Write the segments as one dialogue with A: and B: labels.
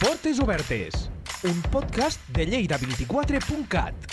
A: Portes Obertes, un podcast de Lleida24.cat.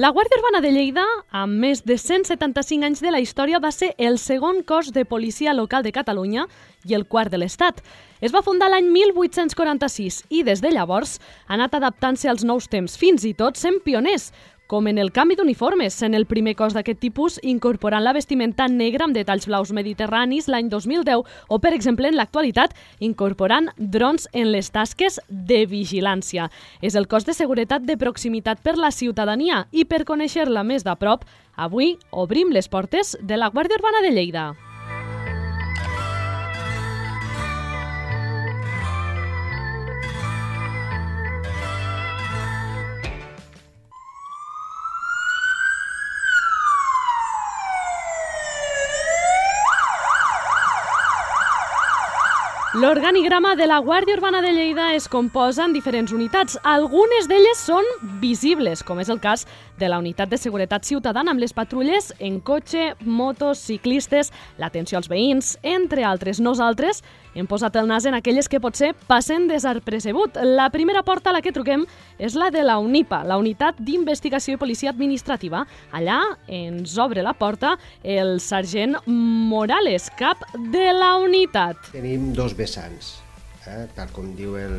B: La Guàrdia Urbana de Lleida, amb més de 175 anys de la història, va ser el segon cos de policia local de Catalunya i el quart de l'Estat. Es va fundar l'any 1846 i des de llavors ha anat adaptant-se als nous temps, fins i tot sent pioners, com en el canvi d'uniformes, sent el primer cos d'aquest tipus incorporant la vestimenta negra amb detalls blaus mediterranis l'any 2010 o, per exemple, en l'actualitat, incorporant drons en les tasques de vigilància. És el cos de seguretat de proximitat per la ciutadania i per conèixer-la més de prop, avui obrim les portes de la Guàrdia Urbana de Lleida. L'organigrama de la Guàrdia Urbana de Lleida es composa en diferents unitats. Algunes d'elles són visibles, com és el cas de la Unitat de Seguretat Ciutadana amb les patrulles en cotxe, motos, ciclistes, l'atenció als veïns, entre altres. Nosaltres hem posat el nas en aquelles que potser passen desapercebut. La primera porta a la que truquem és la de la UNIPA, la Unitat d'Investigació i Policia Administrativa. Allà ens obre la porta el sergent Morales, cap de la unitat.
C: Tenim dos vessants, eh? tal com diu el,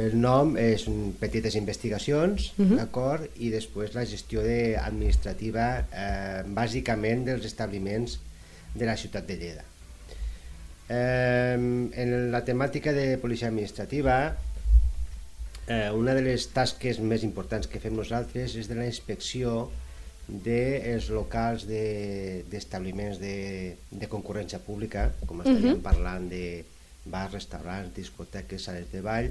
C: el nom, és un, petites investigacions, uh -huh. d'acord, i després la gestió de, administrativa, eh, bàsicament dels establiments de la ciutat de Lleida. Eh, en la temàtica de policia administrativa, eh, una de les tasques més importants que fem nosaltres és de la inspecció dels de locals d'establiments de, de, de concurrència pública, com estaríem uh -huh. parlant de bars, restaurants, discoteques, sales de ball,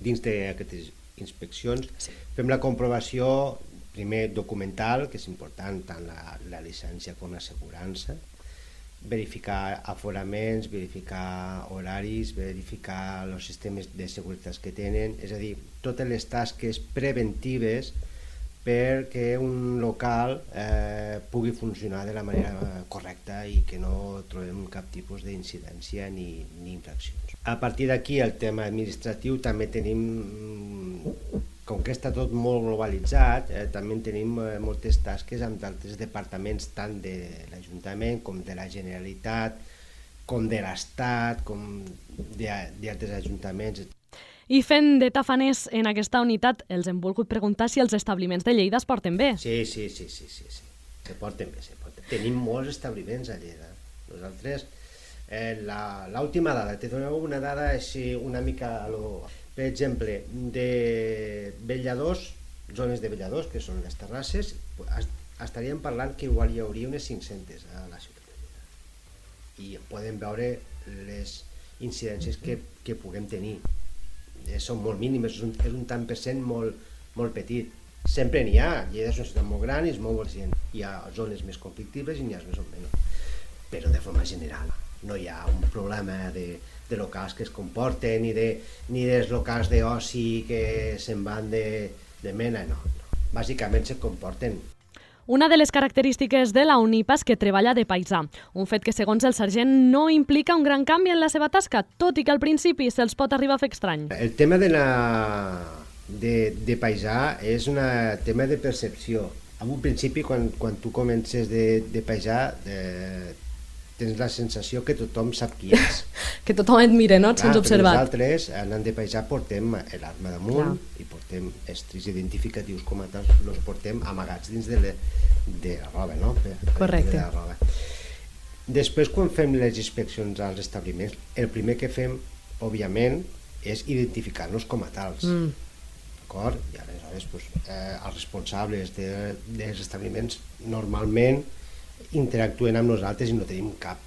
C: dins d'aquestes inspeccions sí. fem la comprovació primer documental, que és important tant la, la llicència com l'assegurança, verificar aforaments, verificar horaris, verificar els sistemes de seguretat que tenen, és a dir, totes les tasques preventives perquè un local eh, pugui funcionar de la manera correcta i que no trobem cap tipus d'incidència ni, ni infraccions. A partir d'aquí, el tema administratiu, també tenim com que està tot molt globalitzat, eh, també tenim eh, moltes tasques amb d'altres departaments, tant de l'Ajuntament com de la Generalitat, com de l'Estat, com d'altres ajuntaments.
B: I fent de tafaners en aquesta unitat, els hem volgut preguntar si els establiments de Lleida es porten bé.
C: Sí, sí, sí, sí, sí, sí. se porten bé, se porten. Tenim molts establiments a Lleida. Nosaltres, eh, l'última dada, te doneu una dada així una mica a lo, per exemple, de velladors, zones de velladors, que són les terrasses, estaríem parlant que igual hi hauria unes 500 a la ciutat de Lleida. I podem veure les incidències que, que puguem tenir. Eh, són molt mínimes, és un, és un tant per cent molt, molt petit. Sempre n'hi ha, Lleida és una ciutat molt gran i és molt gent. Hi ha zones més conflictives i n'hi ha més o menys. Però de forma general no hi ha un problema de, de locals que es comporten, ni, de, ni dels locals d'oci que se'n van de, de mena, no, no. Bàsicament se comporten.
B: Una de les característiques de la UNIPA és que treballa de paisà, un fet que segons el sergent no implica un gran canvi en la seva tasca, tot i que al principi se'ls pot arribar a fer estrany.
C: El tema de, la, de, de paisà és un tema de percepció. En un principi, quan, quan tu comences de, de paisà, de, tens la sensació que tothom sap qui és.
B: que tothom et mira, no? Et sents observat.
C: Nosaltres, anant de paisà, portem l'arma damunt Clar. i portem estris identificatius com a tals, els portem amagats dins de, le, de la roba, no?
B: Correcte.
C: De la roba. Després, quan fem les inspeccions als establiments, el primer que fem, òbviament, és identificar-nos com a tals. Mm. D'acord? I aleshores, pues, eh, els responsables de, dels establiments normalment interactuen amb nosaltres i no tenim cap,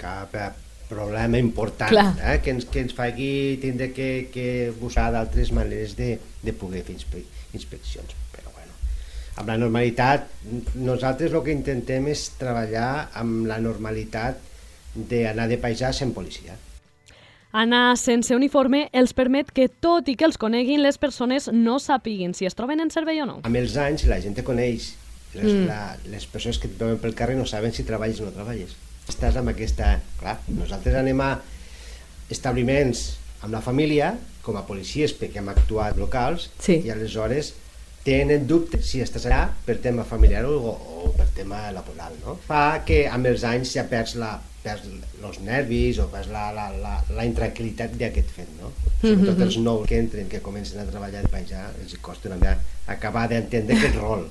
C: cap eh, problema important eh, que, ens, que ens faci tindre que, que buscar d'altres maneres de, de poder fer inspe inspeccions. Però bueno, amb la normalitat, nosaltres el que intentem és treballar amb la normalitat d'anar de paisà sent policia.
B: Anar sense uniforme els permet que, tot i que els coneguin, les persones no sàpiguin si es troben en servei o no.
C: Amb els anys la gent te coneix, les, mm. la, les persones que et veuen pel carrer no saben si treballes o no treballes. Estàs amb aquesta... Clar, nosaltres anem a establiments amb la família, com a policies, perquè hem actuat locals,
B: sí.
C: i aleshores tenen dubte si estàs allà per tema familiar o, o per tema laboral, no? Fa que amb els anys ja perds la perds els nervis o perds la, la, la, la intranquil·litat d'aquest fet, no? Sobretot mm -hmm. els nous que entren, que comencen a treballar de penjar, els costa una mica acabar d'entendre aquest rol.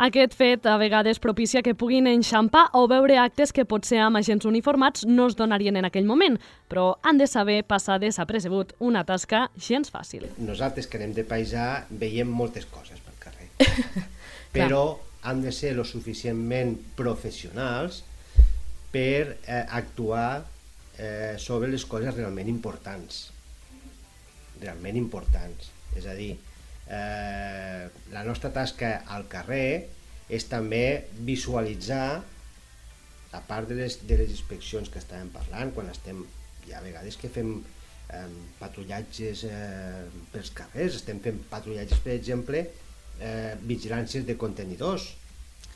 B: Aquest fet a vegades propicia que puguin enxampar o veure actes que potser amb agents uniformats no es donarien en aquell moment, però han de saber passar desapercebut una tasca gens fàcil.
C: Nosaltres que anem de paisà veiem moltes coses pel carrer, però han de ser lo suficientment professionals per eh, actuar eh, sobre les coses realment importants. Realment importants. És a dir, eh, la nostra tasca al carrer és també visualitzar a part de les, de les inspeccions que estàvem parlant quan estem, hi ha vegades que fem eh, patrullatges eh, pels carrers, estem fent patrullatges per exemple eh, vigilàncies de contenidors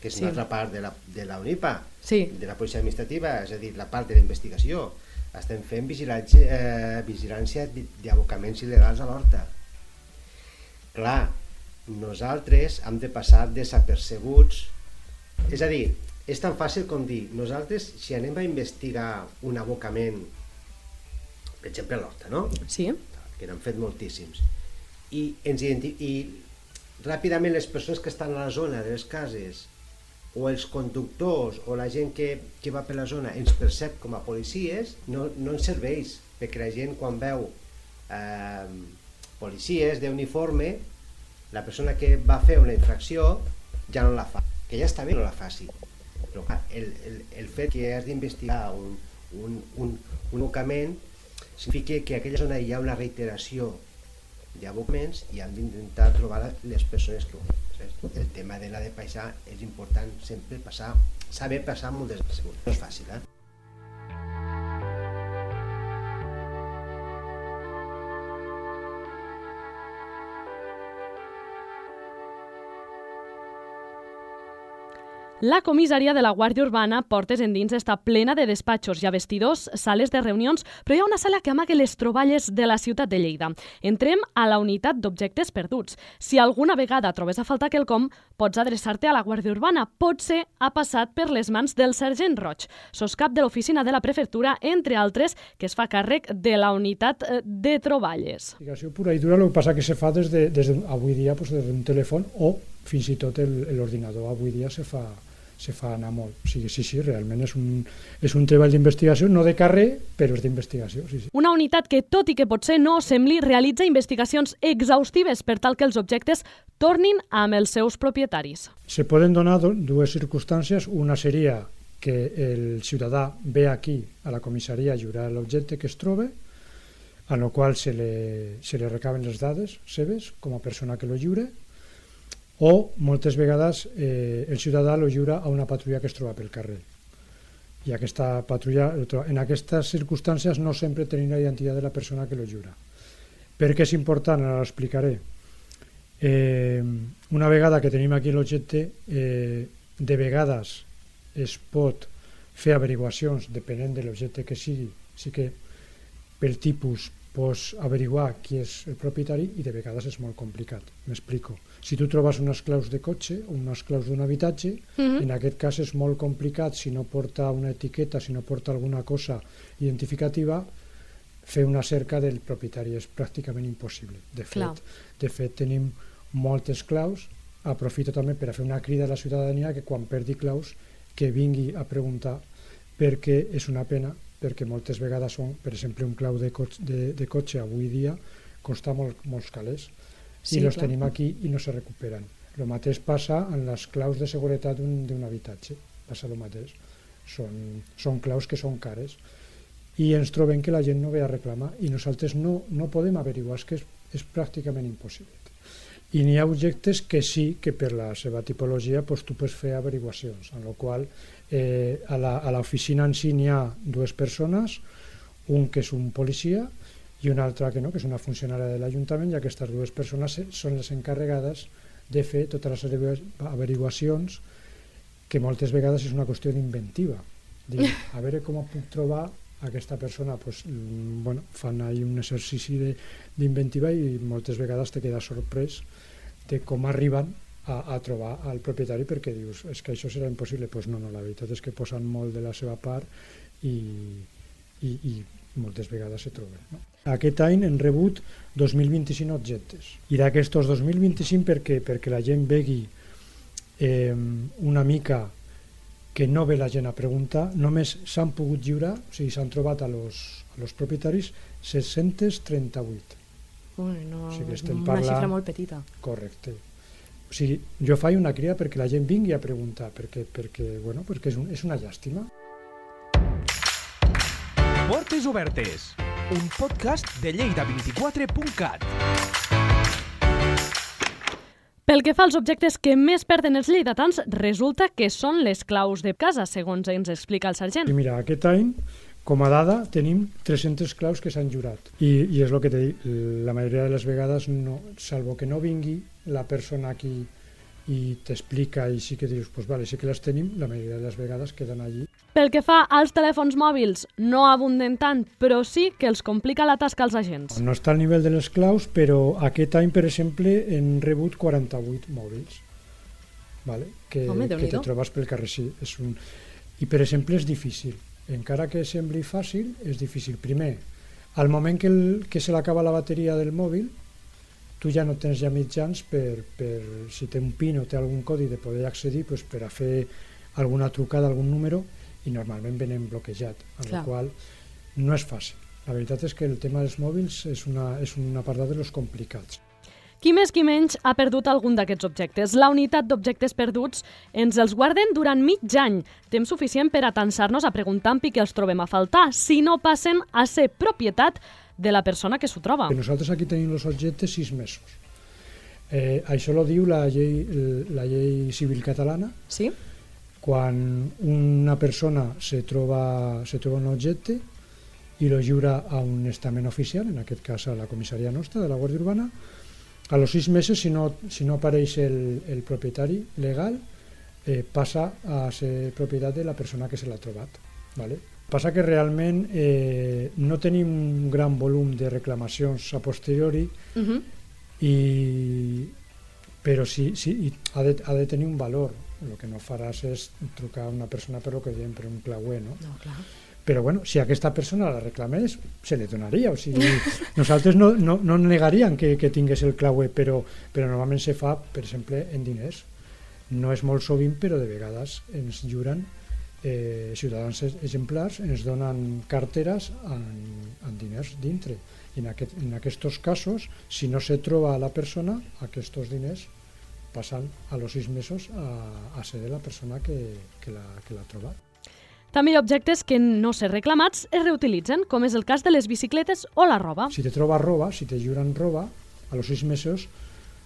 C: que és sí. una altra part de la, de la UNIPA,
B: sí.
C: de la policia administrativa, és a dir, la part de la investigació. Estem fent vigilància, eh, vigilància d'abocaments il·legals a l'horta. Clar, nosaltres hem de passar desapercebuts, és a dir, és tan fàcil com dir, nosaltres si anem a investigar un abocament, per exemple l'horta, no?
B: Sí.
C: Que n'han fet moltíssims, i, ens i ràpidament les persones que estan a la zona de les cases o els conductors o la gent que, que va per la zona ens percep com a policies, no, no ens serveix, perquè la gent quan veu eh, policies d'uniforme, la persona que va fer una infracció ja no la fa, que ja està bé no la faci. Però el, el, el fet que has d'investigar un, un, un, un abocament significa que aquella zona hi ha una reiteració d'abocaments i han d'intentar trobar les persones que ho el tema de la de paisà és important sempre passar, saber passar molt desapercebut. No és fàcil, eh?
B: La comissaria de la Guàrdia Urbana, portes endins, està plena de despatxos, i vestidors, sales de reunions, però hi ha una sala que amaga les troballes de la ciutat de Lleida. Entrem a la unitat d'objectes perduts. Si alguna vegada trobes a faltar quelcom, pots adreçar-te a la Guàrdia Urbana. Potser ha passat per les mans del sergent Roig, soscap de l'oficina de la prefectura, entre altres, que es fa càrrec de la unitat eh, de troballes.
D: Investigació pura i dura, el que passa que se fa des de, des de avui dia pues, des d'un telèfon o fins i tot l'ordinador avui dia se fa se fa anar molt. O sigui, sí, sí, realment és un, és un treball d'investigació, no de carrer, però és d'investigació, sí, sí.
B: Una unitat que, tot i que potser no sembli, realitza investigacions exhaustives per tal que els objectes tornin amb els seus propietaris.
D: Se poden donar dues circumstàncies. Una seria que el ciutadà ve aquí a la comissaria a jurar l'objecte que es troba, a lo qual se le, se le recaben les dades seves com a persona que lo jure, o moltes vegades eh, el ciutadà lo jura a una patrulla que es troba pel carrer i aquesta patrulla, en aquestes circumstàncies no sempre tenim la identitat de la persona que lo jura. Per què és important? Ara l'explicaré. Eh, una vegada que tenim aquí l'objecte, eh, de vegades es pot fer averiguacions depenent de l'objecte que sigui, sí que pel tipus pots averiguar qui és el propietari i de vegades és molt complicat. M'explico si tu trobes unes claus de cotxe o unes claus d'un habitatge, uh mhm. -huh. en aquest cas és molt complicat si no porta una etiqueta, si no porta alguna cosa identificativa, fer una cerca del propietari és pràcticament impossible. De fet, de fet tenim moltes claus, aprofito també per a fer una crida a la ciutadania que quan perdi claus que vingui a preguntar perquè és una pena perquè moltes vegades són, per exemple, un clau de cotxe, de, de cotxe avui dia costa molt, molts calés sí, i els tenim aquí i no se recuperen. El mateix passa en les claus de seguretat d'un habitatge, passa el mateix. Són, són claus que són cares i ens trobem que la gent no ve a reclamar i nosaltres no, no podem averiguar, és que és, és pràcticament impossible. I n'hi ha objectes que sí que per la seva tipologia pues, tu pots fer averiguacions, en la qual eh, a l'oficina en si n'hi ha dues persones, un que és un policia i una altra que no, que és una funcionària de l'Ajuntament i aquestes dues persones són les encarregades de fer totes les averiguacions que moltes vegades és una qüestió d'inventiva. A veure com puc trobar aquesta persona pues, bueno, fan ahí un exercici d'inventiva i moltes vegades te queda sorprès de com arriben a, a trobar al propietari perquè dius, és que això serà impossible. Pues no, no, la veritat és que posen molt de la seva part i, i, i moltes vegades se troben no? aquest any hem rebut 2.025 objectes. I d'aquests 2.025 perquè, perquè la gent vegui eh, una mica que no ve la gent a preguntar, només s'han pogut lliurar, o sigui, s'han trobat a los, a los propietaris 638.
B: Ui, no, o sigui, estem una parlant... xifra molt petita.
D: Correcte. O sigui, jo faig una crida perquè la gent vingui a preguntar, perquè, perquè, bueno, perquè és, un, és una llàstima.
A: Portes Obertes, un podcast de Lleida24.cat.
B: Pel que fa als objectes que més perden els lleidatans, resulta que són les claus de casa, segons ens explica el sergent.
D: I mira, aquest any, com a dada, tenim 300 claus que s'han jurat. I, I és el que t'he dit, la majoria de les vegades, no, salvo que no vingui la persona aquí i t'explica i sí que dius, pues vale, sí que les tenim, la majoria de les vegades queden allí.
B: Pel que fa als telèfons mòbils, no abunden tant, però sí que els complica la tasca als agents.
D: No està al nivell de les claus, però aquest any, per exemple, hem rebut 48 mòbils. Vale? Que,
B: Home,
D: que te trobes pel carrer, sí. És un... I, per exemple, és difícil. Encara que sembli fàcil, és difícil. Primer, al moment que, el, que se l'acaba la bateria del mòbil, tu ja no tens ja mitjans per, per si té un PIN o té algun codi de poder accedir pues, per a fer alguna trucada, algun número i normalment venen bloquejat, amb la qual no és fàcil. La veritat és que el tema dels mòbils és una, és una part dels complicats.
B: Qui més qui menys ha perdut algun d'aquests objectes. La unitat d'objectes perduts ens els guarden durant mig any, temps suficient per atansar-nos a preguntar amb qui els trobem a faltar, si no passen a ser propietat de la persona que s'ho troba.
D: Que nosaltres aquí tenim els objectes sis mesos. Eh, això lo diu la llei, la llei civil catalana.
B: Sí.
D: Quan una persona se troba, se troba un objecte i lo lliura a un estament oficial, en aquest cas a la comissaria nostra de la Guàrdia Urbana, a los sis mesos, si no, si no apareix el, el propietari legal, eh, passa a ser propietat de la persona que se l'ha trobat. ¿vale? Passa que realment eh, no tenim un gran volum de reclamacions a posteriori uh -huh. i però sí, sí ha, de, ha de tenir un valor el que no faràs és trucar a una persona per lo que diem per un clauer no?
B: no clar.
D: però bueno, si aquesta persona la reclamés se li donaria o sigui, nosaltres no, no, no negaríem que, que tingués el clauer però, però normalment se fa per exemple en diners no és molt sovint però de vegades ens juren eh, ciutadans exemplars ens donen carteres amb, amb diners dintre i en, aquest, en aquests casos si no se troba la persona aquests diners passen a los sis mesos a, a ser de la persona que, que l'ha que trobat
B: també hi ha objectes que no ser reclamats es reutilitzen, com és el cas de les bicicletes o la roba.
D: Si te trobes roba, si te juren roba, a los sis mesos,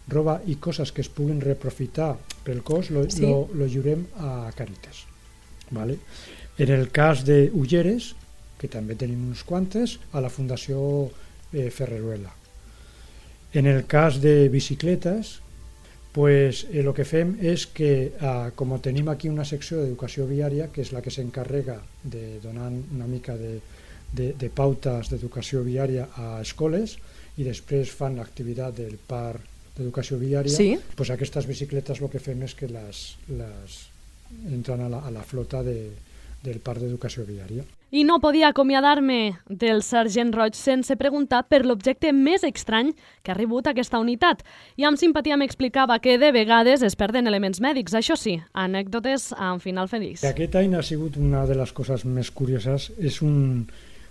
D: roba i coses que es puguin reprofitar pel cos, lo, sí. lo, lo jurem a Càritas. ¿Vale? En el cas de Ulleres, que també tenim uns quantes, a la Fundació eh, Ferreruela. En el cas de bicicletes, pues, eh, lo que fem és que, eh, com tenim aquí una secció d'educació viària, que és la que s'encarrega de donar una mica de, de, de pautes d'educació viària a escoles i després fan l'activitat del parc d'educació viària,
B: sí.
D: pues aquestes bicicletes el que fem és que les, les entran a la, a la flota de, del Parc d'Educació Viària.
B: I no podia acomiadar-me del sergent Roig sense preguntar per l'objecte més estrany que ha rebut aquesta unitat. I amb simpatia m'explicava que de vegades es perden elements mèdics, això sí, anècdotes amb final feliç.
D: Aquest any ha sigut una de les coses més curioses, és un,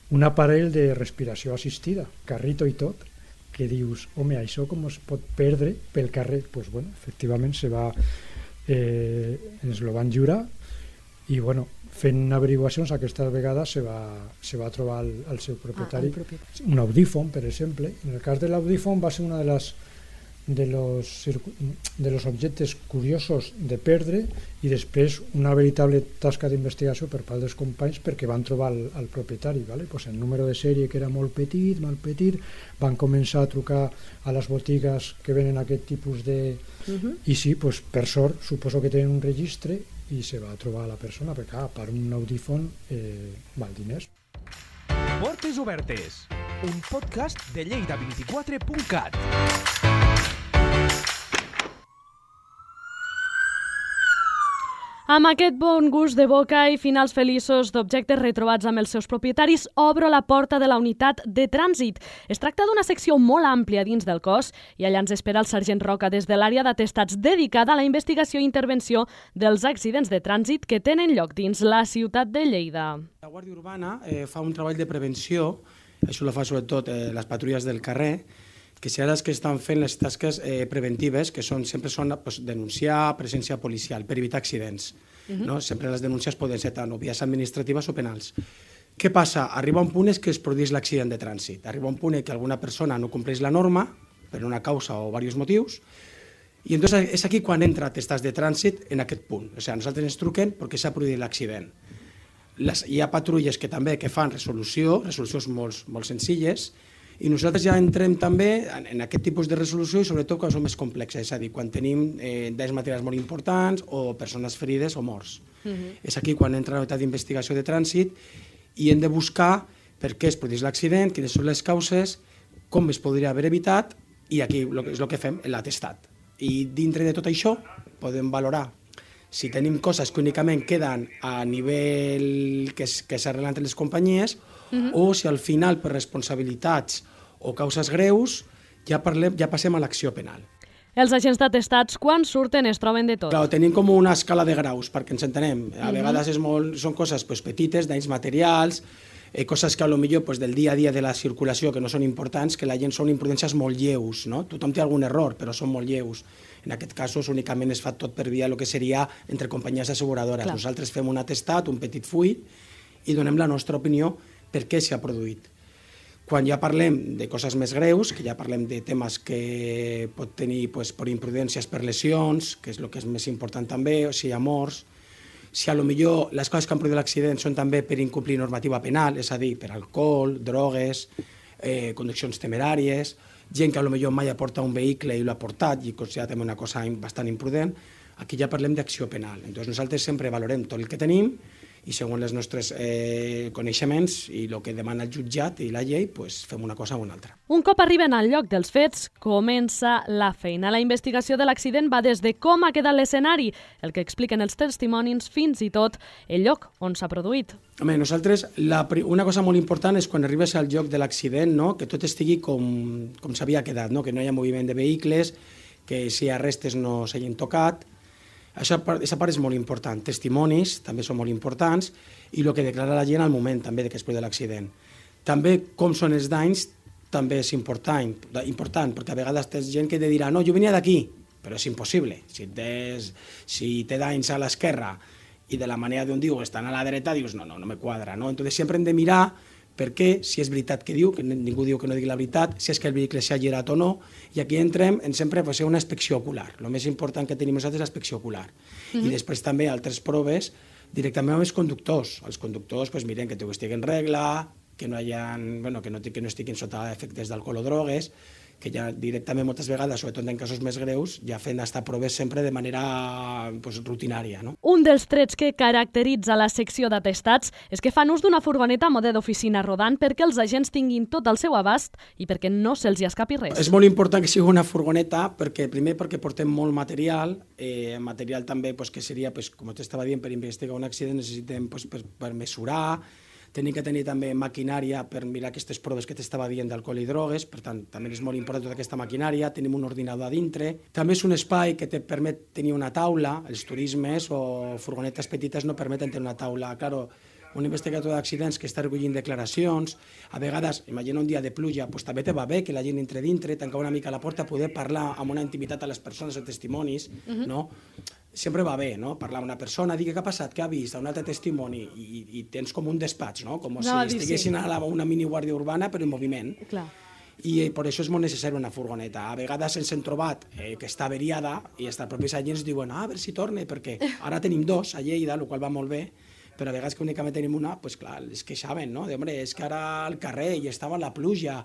D: un aparell de respiració assistida, carrito i tot, que dius, home, això com es pot perdre pel carrer? Doncs pues, bueno, efectivament se va eh, ens lo van jurar i bueno, fent averiguacions aquestes vegades se va, se va trobar el, el seu propietari,
B: ah, el propietari.
D: un audífon per exemple, en el cas de l'audífon va ser una de les de los, de los objectes curiosos de perdre i després una veritable tasca d'investigació per part dels companys perquè van trobar el, el propietari. Vale? Pues el número de sèrie que era molt petit, molt petit, van començar a trucar a les botigues que venen aquest tipus de... Uh -huh. I sí, pues, per sort, suposo que tenen un registre i se va trobar la persona, perquè clar, per un audífon eh, val diners.
A: Portes Obertes, un podcast de lleida24.cat.
B: Amb aquest bon gust de boca i finals feliços d'objectes retrobats amb els seus propietaris, obro la porta de la unitat de trànsit. Es tracta d'una secció molt àmplia dins del cos i allà ens espera el sergent Roca des de l'àrea d'atestats dedicada a la investigació i intervenció dels accidents de trànsit que tenen lloc dins la ciutat de Lleida.
E: La Guàrdia Urbana eh, fa un treball de prevenció, això la fa sobretot eh, les patrulles del carrer, que seran les que estan fent les tasques eh, preventives, que són, sempre són pues, denunciar presència policial per evitar accidents. Uh -huh. no? Sempre les denúncies poden ser tant o vies administratives o penals. Què passa? Arriba un punt és que es produeix l'accident de trànsit. Arriba un punt en què alguna persona no compleix la norma per una causa o diversos motius, i entonces és aquí quan entra testats de trànsit en aquest punt. O sigui, nosaltres ens truquen perquè s'ha produït l'accident. Les, hi ha patrulles que també que fan resolució, resolucions molt, molt senzilles, i nosaltres ja entrem també en, en aquest tipus de resolució i sobretot quan són més complexes, és a dir, quan tenim eh, danys materials molt importants o persones ferides o morts. Uh -huh. És aquí quan entra la unitat d'investigació de trànsit i hem de buscar per què es produeix l'accident, quines són les causes, com es podria haver evitat i aquí lo que, és el que fem, l'atestat. I dintre de tot això podem valorar si tenim coses que únicament queden a nivell que, s'arreglen entre les companyies uh -huh. o si al final per responsabilitats o causes greus ja, parlem, ja passem a l'acció penal.
B: Els agents d'atestats, quan surten, es troben de tot.
E: Clar, tenim com una escala de graus, perquè ens entenem. A vegades és molt, són coses pues, petites, danys materials, eh, coses que a lo millor pues, del dia a dia de la circulació que no són importants, que la gent són imprudències molt lleus, no? Tothom té algun error, però són molt lleus. En aquest cas, únicament es fa tot per via el que seria entre companyies asseguradores.
B: Clar.
E: Nosaltres fem un atestat, un petit full, i donem la nostra opinió per què s'ha produït. Quan ja parlem de coses més greus, que ja parlem de temes que pot tenir pues, per imprudències, per lesions, que és el que és més important també, o si hi ha morts, si a lo millor les coses que han produït l'accident són també per incomplir normativa penal, és a dir, per alcohol, drogues, eh, conduccions temeràries, gent que a lo millor mai aporta un vehicle i l'ha portat i considera també una cosa bastant imprudent, aquí ja parlem d'acció penal. Entonces nosaltres sempre valorem tot el que tenim i segons els nostres eh, coneixements i el que demana el jutjat i la llei, pues, fem una cosa o una altra.
B: Un cop arriben al lloc dels fets, comença la feina. La investigació de l'accident va des de com ha quedat l'escenari, el que expliquen els testimonis, fins i tot el lloc on s'ha produït.
E: Home, nosaltres, la, una cosa molt important és quan arribes al lloc de l'accident, no? que tot estigui com, com s'havia quedat, no? que no hi ha moviment de vehicles, que si hi ha restes no s'hagin tocat. Això, aquesta part és molt important. Testimonis també són molt importants i el que declara la gent al moment també de que es produeix l'accident. També com són els danys també és important, important perquè a vegades tens gent que te dirà no, jo venia d'aquí, però és impossible. Si, tens, si té danys a l'esquerra i de la manera d'on diu estan a la dreta, dius no, no, no me quadra. No? Entonces sempre hem de mirar perquè si és veritat que diu, que ningú diu que no digui la veritat, si és que el vehicle s'ha girat o no, i aquí entrem en sempre pues, una inspecció ocular. El més important que tenim nosaltres és l'inspecció ocular. Mm -hmm. I després també altres proves directament amb els conductors. Els conductors pues, miren que tot estigui en regla, que no, hayan, bueno, que no, que no estiguin sota efectes d'alcohol o drogues, que ja directament moltes vegades, sobretot en casos més greus, ja fent estar proves sempre de manera pues, rutinària. No?
B: Un dels trets que caracteritza la secció d'atestats és que fan ús d'una furgoneta mode d'oficina rodant perquè els agents tinguin tot al seu abast i perquè no se'ls hi escapi res.
E: És molt important que sigui una furgoneta, perquè primer perquè portem molt material, eh, material també pues, que seria, pues, com t'estava dient, per investigar un accident necessitem pues, per, per mesurar, tenim que tenir també maquinària per mirar aquestes proves que t'estava dient d'alcohol i drogues, per tant, també és molt important tota aquesta maquinària, tenim un ordinador a dintre, també és un espai que te permet tenir una taula, els turismes o furgonetes petites no permeten tenir una taula, claro, un investigador d'accidents que està recollint declaracions, a vegades, imagina un dia de pluja, pues, també te va bé que la gent entre dintre, tancar una mica la porta, poder parlar amb una intimitat a les persones, o testimonis, uh -huh. no? Sempre va bé, no? Parlar amb una persona, dir què ha passat, què ha vist, un altre testimoni, i, i tens com un despatx, no? Com
B: No,
E: si
B: dir sí.
E: estiguessin a la, una mini guàrdia urbana, però en moviment.
B: Clar.
E: i eh, per això és molt necessari una furgoneta. A vegades ens hem trobat eh, que està averiada i els propis agents diuen ah, a veure si torna, perquè ara tenim dos a Lleida, el qual va molt bé, però a vegades que únicament tenim una, pues clar, es queixaven, no? De, hombre, és que ara al carrer i estava la pluja,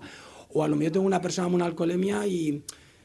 E: o a lo millor tengo una persona amb una alcoholèmia i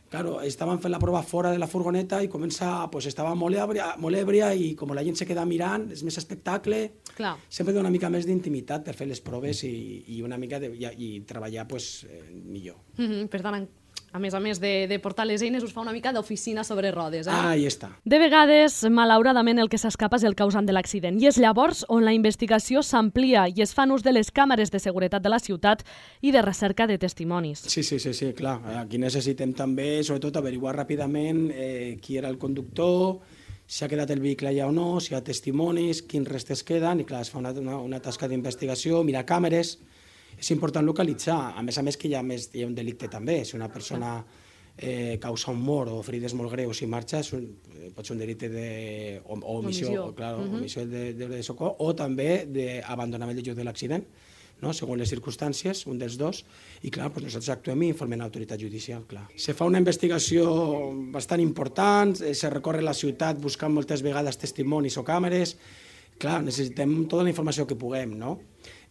E: Claro, estaven fent la prova fora de la furgoneta i comença, pues estava molt èbria, molt èbria i com la gent se queda mirant, és més espectacle.
B: Clar.
E: Sempre té una mica més d'intimitat per fer les proves i, i una mica de, i, i treballar pues, eh, millor.
B: Mm -hmm. Per tant, a més a més de, de portar les eines, us fa una mica d'oficina sobre rodes. Eh?
E: Ah, ahí està.
B: De vegades, malauradament, el que s'escapa és el causant de l'accident. I és llavors on la investigació s'amplia i es fan ús de les càmeres de seguretat de la ciutat i de recerca de testimonis.
E: Sí, sí, sí, sí clar. Aquí necessitem també, sobretot, averiguar ràpidament eh, qui era el conductor, si ha quedat el vehicle allà o no, si hi ha testimonis, quins restes queden, i clar, es fa una, una, una tasca d'investigació, mirar càmeres, és important localitzar. A més a més que hi ha, més, hi ha un delicte també. Si una persona eh, causa un mort o ferides molt greus i marxa, és un, eh, pot ser un delicte de, o, o omissió,
B: Omissió.
E: o, claro,
B: Mhm.
E: omissió de, de, de socor, o també d'abandonament del lloc de l'accident, no? segons les circumstàncies, un dels dos, i clar, doncs nosaltres actuem i informem l'autoritat judicial, clar. Se fa una investigació bastant important, eh, se recorre la ciutat buscant moltes vegades testimonis o càmeres, clar, necessitem tota la informació que puguem, no?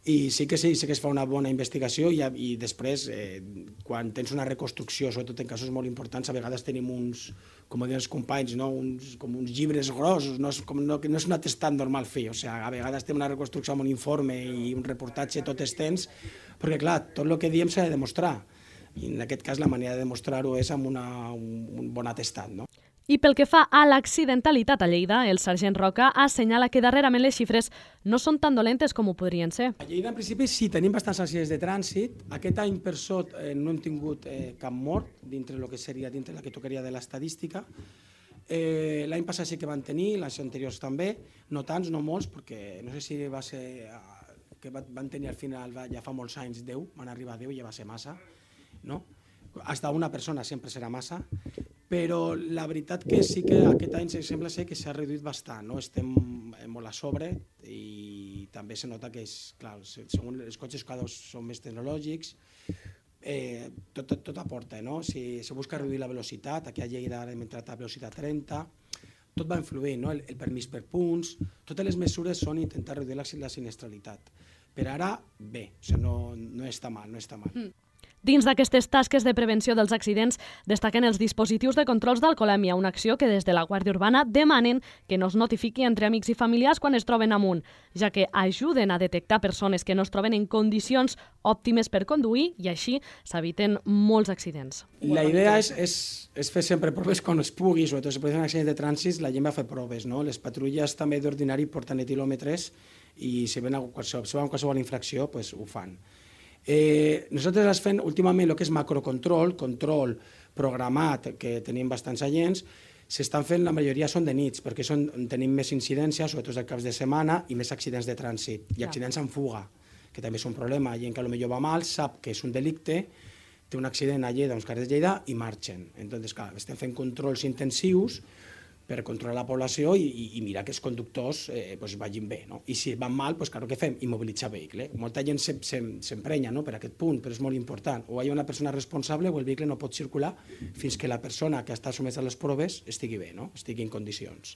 E: I sí que sí, sí que es fa una bona investigació i, i després, eh, quan tens una reconstrucció, sobretot en casos molt importants, a vegades tenim uns, com diuen els companys, no? uns, com uns llibres grossos, no és, com, no, no és un atestat normal fer, o sigui, a vegades tenim una reconstrucció amb un informe i un reportatge tot extens, perquè clar, tot el que diem s'ha de demostrar, i en aquest cas la manera de demostrar-ho és amb una, un, un bon atestat, no?
B: I pel que fa a l'accidentalitat a Lleida, el sergent Roca assenyala que darrerament les xifres no són tan dolentes com ho podrien ser.
E: A Lleida, en principi, sí, tenim bastants accidents de trànsit. Aquest any, per sort, eh, no hem tingut eh, cap mort dintre el que seria dintre la que tocaria de l'estadística. Eh, L'any passat sí que van tenir, l'any anteriors també, no tants, no molts, perquè no sé si va ser eh, que va- van tenir al final, ja fa molts anys, 10, van arribar a 10 i ja va ser massa, no? Hasta una persona sempre serà massa, però la veritat que sí que aquest any se- sembla ser que s'ha reduït bastant, no? estem eh, molt a sobre i també se nota que és, clar, se- segons els cotxes cada vegada són més tecnològics, eh, tot, tot, tot aporta, no? Si se busca reduir la velocitat, aquí a Lleida ara hem entrat a velocitat 30, tot va influir, no? el, el permís per punts, totes les mesures són intentar reduir la, la sinistralitat. Per ara, bé, o sigui, no, no està mal, no està mal. Mm.
B: Dins d'aquestes tasques de prevenció dels accidents destaquen els dispositius de controls d'alcoholèmia, una acció que des de la Guàrdia Urbana demanen que no es notifiqui entre amics i familiars quan es troben amunt, ja que ajuden a detectar persones que no es troben en condicions òptimes per conduir i així s'eviten molts accidents.
E: La idea és, és, és fer sempre proves quan es pugui, sobretot si produeixen accidents de trànsit, la gent va fer proves. No? Les patrulles també d'ordinari porten etilòmetres i si ven qualsevol, si veuen qualsevol infracció, pues, ho fan. Eh, nosaltres les fem últimament el que és macrocontrol, control programat, que tenim bastants agents, s'estan fent, la majoria són de nits, perquè són, tenim més incidències, sobretot els caps de setmana, i més accidents de trànsit, i accidents en fuga, que també és un problema. Gent que potser va mal, sap que és un delicte, té un accident a Lleida, uns carrers de Lleida, i marxen. Entonces, clar, estem fent controls intensius per controlar la població i, i, i mirar que els conductors eh, pues, vagin bé. No? I si van mal, pues, claro, què fem? Immobilitzar vehicle. Molta gent se- se- s'emprenya no? per aquest punt, però és molt important. O hi ha una persona responsable o el vehicle no pot circular fins que la persona que està sotmesa a les proves estigui bé, no? estigui en condicions.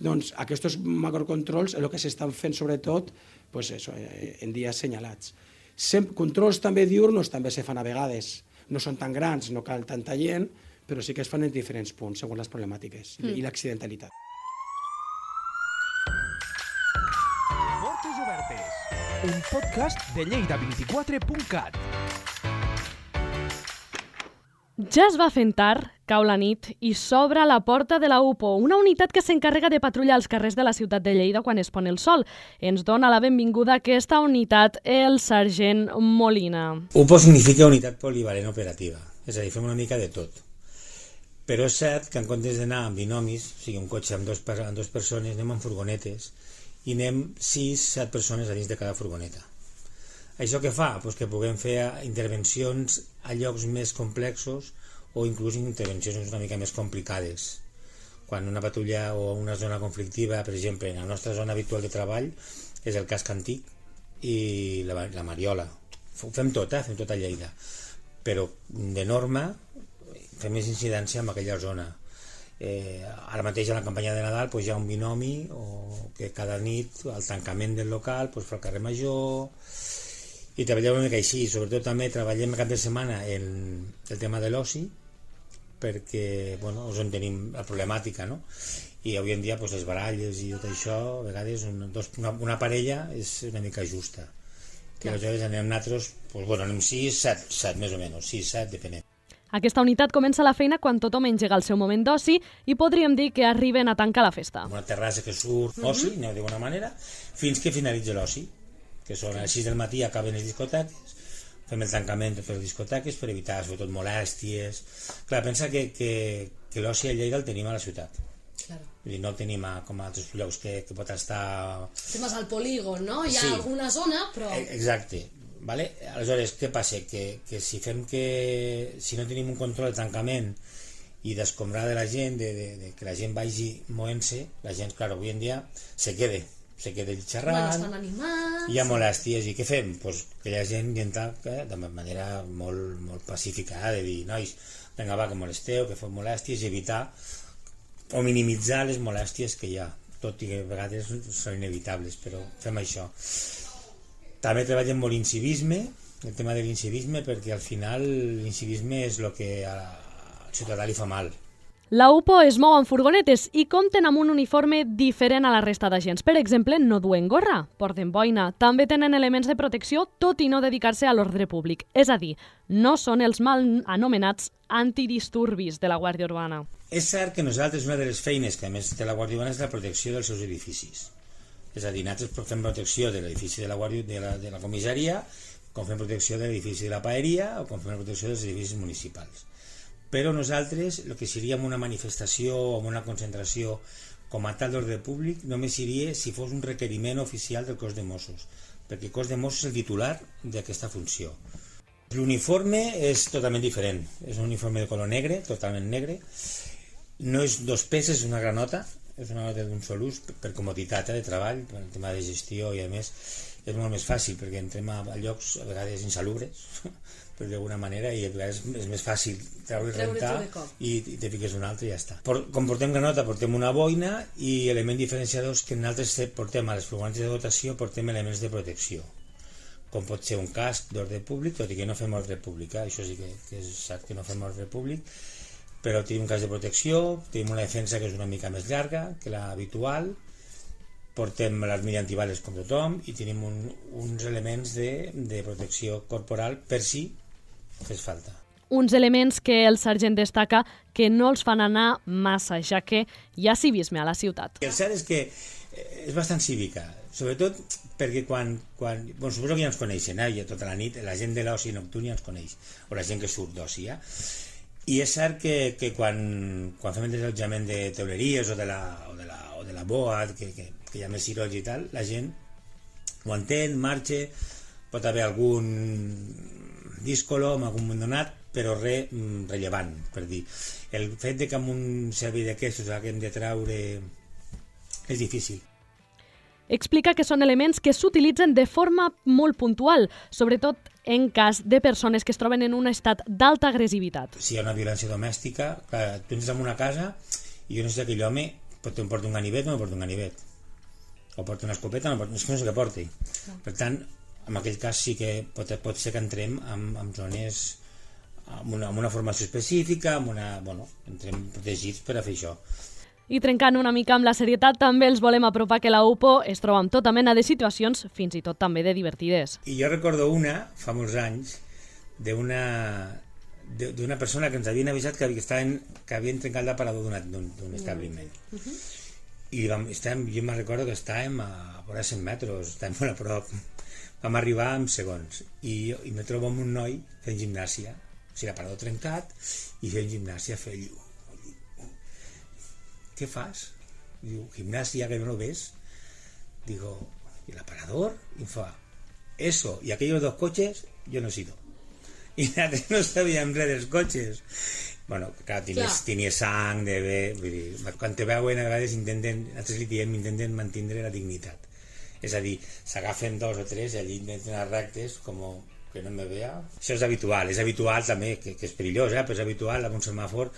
E: Doncs aquests macrocontrols és el que s'estan fent sobretot pues eso, eh, en dies senyalats. Sem controls també diurnos també se fan a vegades. No són tan grans, no cal tanta gent, però sí que es fan en diferents punts, segons les problemàtiques mm. i l'accidentalitat.
A: Portes obertes. Un podcast de Lleida24.cat.
B: Ja es va fent tard, cau la nit i s'obre la porta de la UPO, una unitat que s'encarrega de patrullar els carrers de la ciutat de Lleida quan es pon el sol. Ens dona la benvinguda a aquesta unitat el sergent Molina.
F: UPO significa unitat polivalent operativa, és a dir, fem una mica de tot. Però és cert que en comptes d'anar amb binomis, o sigui, un cotxe amb dos, amb dos persones, anem amb furgonetes i anem sis, set persones a dins de cada furgoneta. Això què fa? Pues que puguem fer intervencions a llocs més complexos o inclús intervencions una mica més complicades. Quan una patrulla o una zona conflictiva, per exemple, en la nostra zona habitual de treball, és el casc antic i la, la Mariola. Fem tot, eh? fem tot a Lleida. però de norma fem més incidència en aquella zona. Eh, ara mateix a la campanya de Nadal pues, hi ha un binomi o que cada nit al tancament del local pues, fa el carrer Major i treballem una mica així, sobretot també treballem cap de setmana el, el tema de l'oci perquè bueno, és on tenim la problemàtica no? i avui en dia pues, les baralles i tot això a vegades un, dos, una, una parella és una mica justa que aleshores anem nosaltres pues, bueno, anem 6, 7, 7 més o menys 6, 7, depenent
B: Aquesta unitat comença la feina quan tothom engega el seu moment d'oci i podríem dir que arriben a tancar la festa.
F: una terrassa que surt oci, mm -hmm. anem d'alguna manera, fins que finalitza l'oci, que són a les 6 del matí acaben les discoteques, fem el tancament per les discoteques per evitar sobretot molèsties. Clar, pensa que, que, que l'oci a Lleida el tenim a la ciutat.
G: Claro.
F: Vull dir, no el tenim a, com a altres llocs que, que pot estar...
G: Temes al polígon, no? Hi ha
F: Sí.
G: alguna zona, però...
F: Eh, Exacte. Vale? Aleshores, què passa? Que, que si fem que... Si no tenim un control de tancament i d'escombrar de la gent, de, de, de que la gent vagi moent-se, la gent, clar, avui en dia se quede, se quede
G: Bueno,
F: xerrant,
G: estan animats...
F: hi ha molèsties, i què fem? Pues que hi ha gent que entra eh, de manera molt, molt pacífica, eh, de dir, nois, vinga va, que molesteu, que feu molèsties, i evitar o minimitzar les molèsties que hi ha, tot i que a vegades són inevitables, però fem això. També treballem molt incivisme, el tema de l'incivisme, perquè al final l'incivisme és el que al ciutadà li fa mal.
B: La UPO es mou en furgonetes i compten amb un uniforme diferent a la resta d'agents. Per exemple, no duen gorra, porten boina. També tenen elements de protecció, tot i no dedicar-se a l'ordre públic. És a dir, no són els mal anomenats antidisturbis de la Guàrdia Urbana.
F: És cert que nosaltres una de les feines que a més té la Guàrdia Urbana és la protecció dels seus edificis. És a dir, nosaltres fem protecció de l'edifici de la Guàrdia de la, de la comissaria, com fem protecció de l'edifici de la paeria o com fem protecció dels edificis municipals. Però nosaltres, el que seríem una manifestació o una concentració com a tal d'ordre públic, només seria si fos un requeriment oficial del cos de Mossos, perquè el cos de Mossos és el titular d'aquesta funció. L'uniforme és totalment diferent, és un uniforme de color negre, totalment negre, no és dos peces, és una granota, és una nota d'un sol ús per, comoditat eh, de treball, per el tema de gestió i a més és molt més fàcil perquè entrem a, a llocs a vegades insalubres per d'alguna manera i a vegades és més fàcil treure i rentar i, i te fiques un altre i ja està. Por, com portem granota portem una boina i element diferenciador és que nosaltres te- portem a les furgonetes de dotació portem elements de protecció com pot ser un casc d'ordre públic, tot i que no fem ordre públic, eh? això sí que, que és cert que no fem ordre públic, però tenim un cas de protecció, tenim una defensa que és una mica més llarga que la habitual, portem l'armilla antibales com tothom i tenim un, uns elements de, de protecció corporal per si fes falta.
B: Uns elements que el sergent destaca que no els fan anar massa, ja que hi ha civisme a la ciutat.
F: El cert és que eh, és bastant cívica, sobretot perquè quan, quan bueno, suposo que ja ens coneixen, eh? ja tota la nit, la gent de l'oci nocturn ja ens coneix, o la gent que surt d'oci, eh? I és cert que, que quan, quan fem el desallotjament de teuleries o de la, o de la, o de la boa, que, que, que hi ha més cirots i tal, la gent ho entén, marxa, pot haver algun díscolo en algun moment donat, però res mm, rellevant, per dir. El fet de que amb un servei d'aquestos haguem de traure és difícil.
B: Explica que són elements que s'utilitzen de forma molt puntual, sobretot en cas de persones que es troben en un estat d'alta agressivitat.
F: Si hi ha una violència domèstica, clar, tu entres en una casa i jo no sé aquell home pot, em porta un ganivet o no porta un ganivet. O porta una escopeta no porta... No sé què porti. Per tant, en aquell cas sí que pot, pot ser que entrem en, en zones amb una, amb una formació específica, amb una, bueno, entrem protegits per a fer això.
B: I trencant una mica amb la serietat, també els volem apropar que la UPO es troba amb tota mena de situacions, fins i tot també de divertides.
F: I jo recordo una, fa molts anys, d'una persona que ens havien avisat que, estaven, que havien trencat l'aparador d'un d'un- d'un establiment. I vam, estàvem, jo me'n recordo que estàvem a, a vora 100 metres, estàvem molt a prop. Vam arribar en segons. I, i me trobo amb un noi fent gimnàsia. O sigui, l'aparador trencat i fent gimnàsia fent ¿Qué fas? Diu, gimnasia, que no lo ves. Digo, ¿y el aparador? Y fa, eso y aquellos dos coches, yo no he sido. I nosaltres no sabíem res dels cotxes. Bueno, clar, tenies,
G: Clar.
F: tenies sang, de bé, vull dir, quan te veuen a vegades intenten, nosaltres li diem, intenten mantenir la dignitat. És a dir, s'agafen dos o tres i allí intenten anar rectes com que no me vea. Això és habitual, és habitual també, que, que és perillós, eh? però és habitual amb un semàfor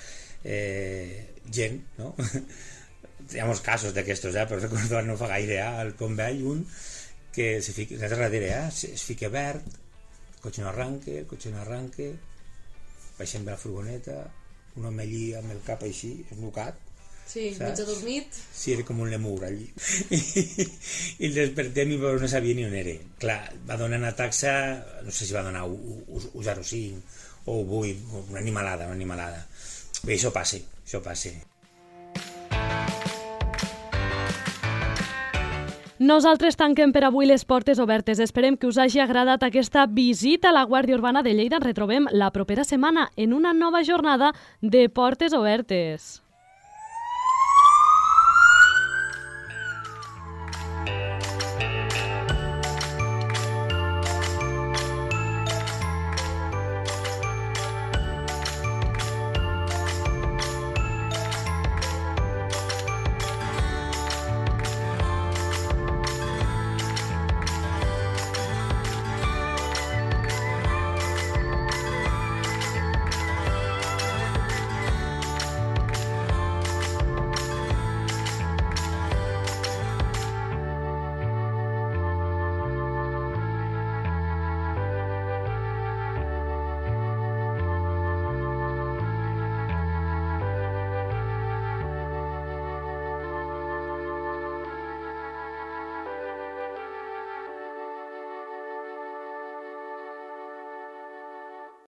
F: eh, gent, no? Hi ha molts casos d'aquestos, eh? però recordo no fa gaire, eh? al Pont Vell, un que se fica, darrere, eh? es, fica verd, el cotxe no arranque, el cotxe no arranque, baixem de la furgoneta, un home allí amb el cap així, esnucat,
G: Sí,
F: Saps?
G: mig adormit.
F: Sí, era com un lemur allí. I el despertem i no sabia ni on era. Clar, va donar una taxa, no sé si va donar 1,05 o 8, una animalada, una animalada. Bé, això passa, això passa.
B: Nosaltres tanquem per avui les portes obertes. Esperem que us hagi agradat aquesta visita a la Guàrdia Urbana de Lleida. Ens retrobem la propera setmana en una nova jornada de Portes Obertes.